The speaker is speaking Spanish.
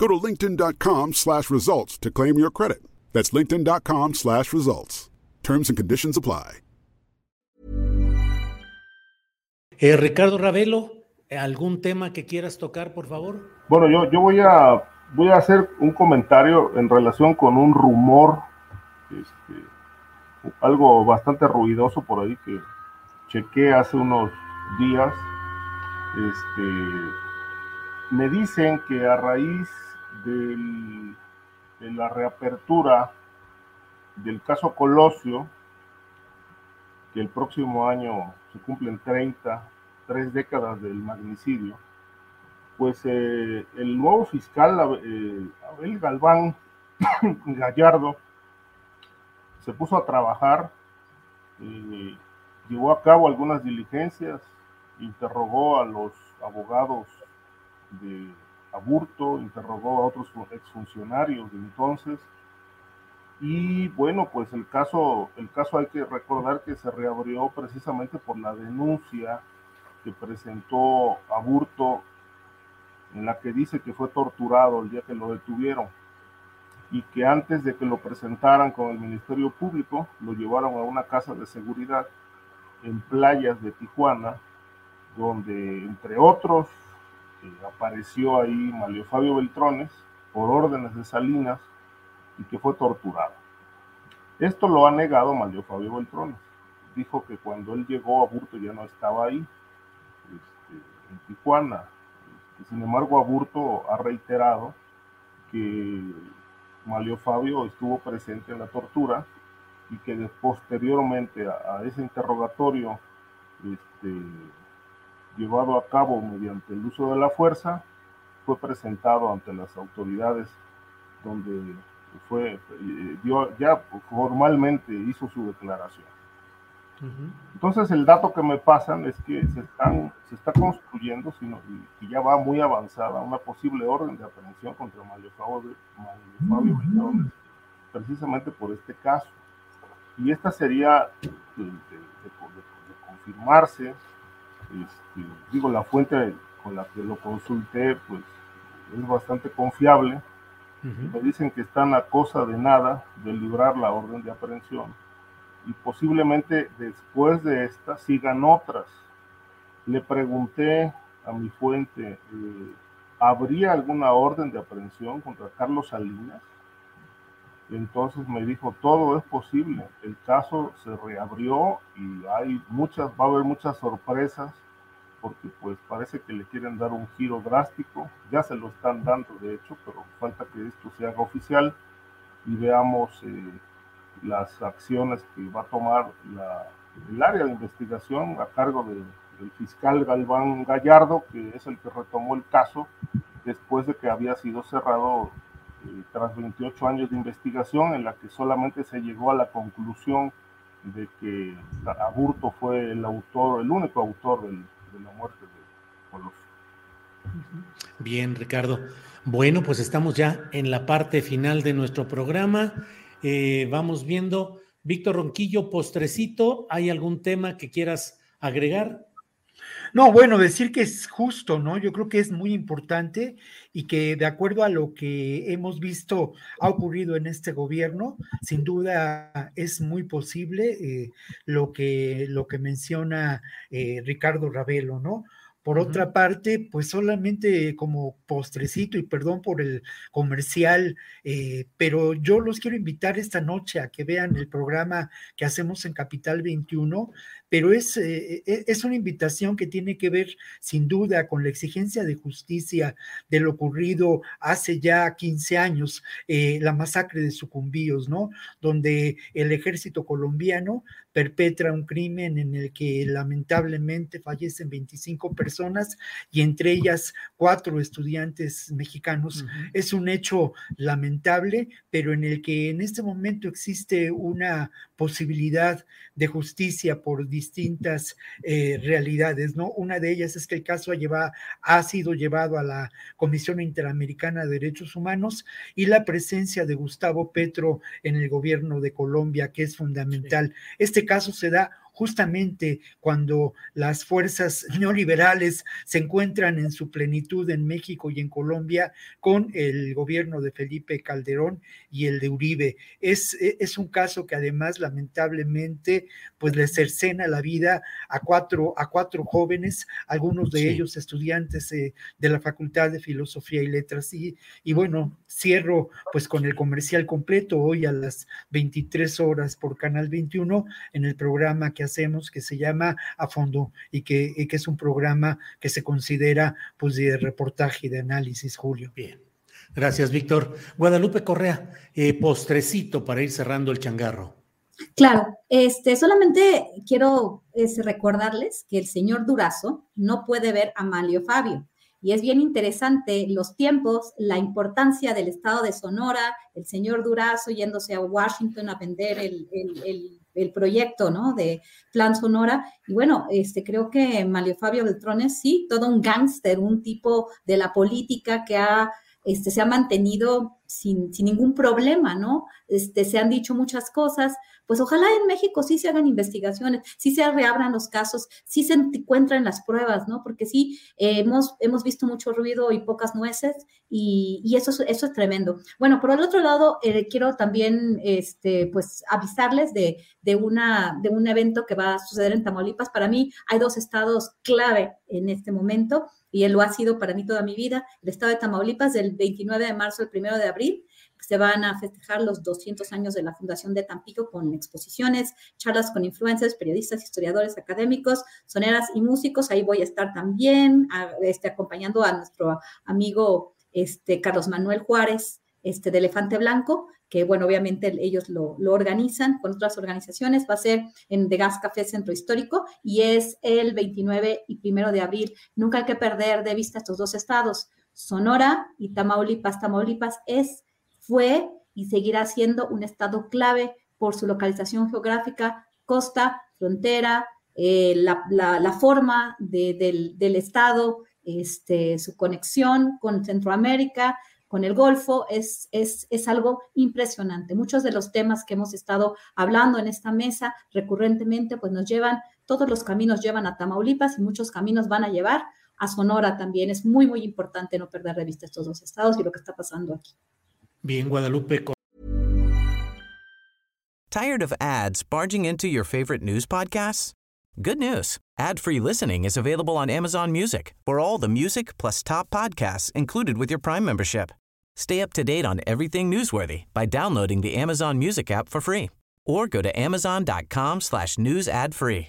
Go to linkedin.com slash results to claim your credit. That's linkedin.com slash results. Terms and conditions apply. Eh, Ricardo Ravelo, ¿algún tema que quieras tocar, por favor? Bueno, yo, yo voy, a, voy a hacer un comentario en relación con un rumor, este, algo bastante ruidoso por ahí que chequé hace unos días. Este, me dicen que a raíz del, de la reapertura del caso Colosio, que el próximo año se cumplen 30, tres décadas del magnicidio, pues eh, el nuevo fiscal eh, Abel Galván Gallardo se puso a trabajar, eh, llevó a cabo algunas diligencias, interrogó a los abogados de Aburto, interrogó a otros exfuncionarios de entonces, y bueno, pues el caso, el caso hay que recordar que se reabrió precisamente por la denuncia que presentó Aburto, en la que dice que fue torturado el día que lo detuvieron y que antes de que lo presentaran con el Ministerio Público, lo llevaron a una casa de seguridad en playas de Tijuana, donde entre otros eh, apareció ahí Malio Fabio Beltrones por órdenes de Salinas y que fue torturado. Esto lo ha negado Malio Fabio Beltrones. Dijo que cuando él llegó a Burto ya no estaba ahí, este, en Tijuana. Este, sin embargo, Aburto ha reiterado que Malio Fabio estuvo presente en la tortura y que posteriormente a, ese interrogatorio este, llevado a cabo mediante el uso de la fuerza, fue presentado ante las autoridades donde fue, eh, ya formalmente hizo su declaración. Entonces el dato que me pasan es que se, están, se está construyendo, sino que ya va muy avanzada, una posible orden de aprehensión contra Mario Fabio, Mario precisamente por este caso. Y esta sería, de, confirmarse, este, digo, la fuente con la que lo consulté, pues es bastante confiable. Me dicen que están a cosa de nada de librar la orden de aprehensión y posiblemente después de esta sigan otras. Le pregunté a mi fuente, eh, ¿habría alguna orden de aprehensión contra Carlos Salinas? Entonces me dijo, todo es posible, el caso se reabrió y hay muchas, va a haber muchas sorpresas porque pues parece que le quieren dar un giro drástico, ya se lo están dando de hecho, pero falta que esto se haga oficial y veamos eh, las acciones que va a tomar el área de investigación a cargo del fiscal Galván Gallardo, que es el que retomó el caso después de que había sido cerrado eh, tras 28 años de investigación en la que solamente se llegó a la conclusión de que Aburto fue el autor, el único autor de la muerte de Colosio. Bien, Ricardo. Bueno, pues estamos ya en la parte final de nuestro programa. Eh, vamos viendo, Víctor Ronquillo, postrecito, ¿hay algún tema que quieras agregar? No, bueno, decir que es justo, ¿no? Yo creo que es muy importante y que de acuerdo a lo que hemos visto ha ocurrido en este gobierno, sin duda es muy posible eh, lo, que, lo que menciona eh, Ricardo Ravelo, ¿no? Por otra parte, pues solamente como postrecito y perdón por el comercial, eh, pero yo los quiero invitar esta noche a que vean el programa que hacemos en Capital 21 pero es, eh, e, es una invitación que tiene que ver sin duda con la exigencia de justicia de lo ocurrido hace ya 15 años, eh, la masacre de sucumbíos, ¿no? Donde el ejército colombiano perpetra un crimen en el que lamentablemente fallecen 25 personas y entre ellas cuatro estudiantes mexicanos. Es un hecho lamentable, pero en el que en este momento existe una posibilidad de justicia por distintas eh, realidades, ¿no? Una de ellas es que el caso ha, ha sido llevado a la Comisión Interamericana de Derechos Humanos y la presencia de Gustavo Petro en el gobierno de Colombia, que es fundamental. Este caso se da justamente cuando las fuerzas neoliberales se encuentran en su plenitud en México y en Colombia con el gobierno de Felipe Calderón y el de Uribe. Es, es un caso que además lamentablemente pues le cercena la vida a cuatro, a cuatro jóvenes, algunos de ellos estudiantes eh, de la Facultad de Filosofía y Letras. Y, y bueno, cierro pues con el comercial completo hoy a las 23 horas por Canal 21 en el programa que hacemos que se llama A Fondo y que, que es un programa que se considera pues de reportaje y de análisis, Julio. Bien. Gracias, Víctor. Guadalupe Correa, eh, postrecito para ir cerrando el changarro. Claro, este, solamente quiero este, recordarles que el señor Durazo no puede ver a Malio Fabio. Y es bien interesante los tiempos, la importancia del estado de Sonora, el señor Durazo yéndose a Washington a vender el, el proyecto, ¿no? De Plan Sonora. Y bueno, este, creo que Malio Fabio Beltrones, sí, todo un gángster, un tipo de la política que ha, este, se ha mantenido sin, sin, ningún problema, ¿no? Este, se han dicho muchas cosas, pues ojalá en México sí se hagan investigaciones, sí se reabran los casos, sí se encuentran las pruebas, ¿no? Porque sí hemos, hemos visto mucho ruido y pocas nueces y, y eso, eso es tremendo. Bueno, por el otro lado, eh, quiero también, este, pues, avisarles de, de, una, de un evento que va a suceder en Tamaulipas. Para mí hay dos estados clave en este momento y él lo ha sido para mí toda mi vida, el estado de Tamaulipas del 29 de marzo al 1 de abril se van a festejar los 200 años de la Fundación de Tampico con exposiciones, charlas con influencers, periodistas, historiadores, académicos, soneras y músicos. Ahí voy a estar también este, acompañando a nuestro amigo este, Carlos Manuel Juárez este, de Elefante Blanco, que bueno, obviamente ellos lo, organizan con otras organizaciones, va a ser en The Gas Café Centro Histórico y es el 29 y 1 de abril. Nunca hay que perder de vista estos dos estados, Sonora y Tamaulipas. Tamaulipas es fue y seguirá siendo un estado clave por su localización geográfica, costa, frontera, eh, la, forma del, estado, este, su conexión con Centroamérica, con el Golfo, es, es, es, algo impresionante. Muchos de los temas que hemos estado hablando en esta mesa recurrentemente, pues nos llevan, todos los caminos llevan a Tamaulipas y muchos caminos van a llevar a Sonora también. Es muy, muy importante no perder de vista estos dos estados y lo que está pasando aquí. Bien, Guadalupe. Tired of ads barging into your favorite news podcasts? Good news. Ad-free listening is available on Amazon Music for all the music plus top podcasts included with your Prime membership. Stay up to date on everything newsworthy by downloading the Amazon Music app for free or go to amazon.com slash news ad free.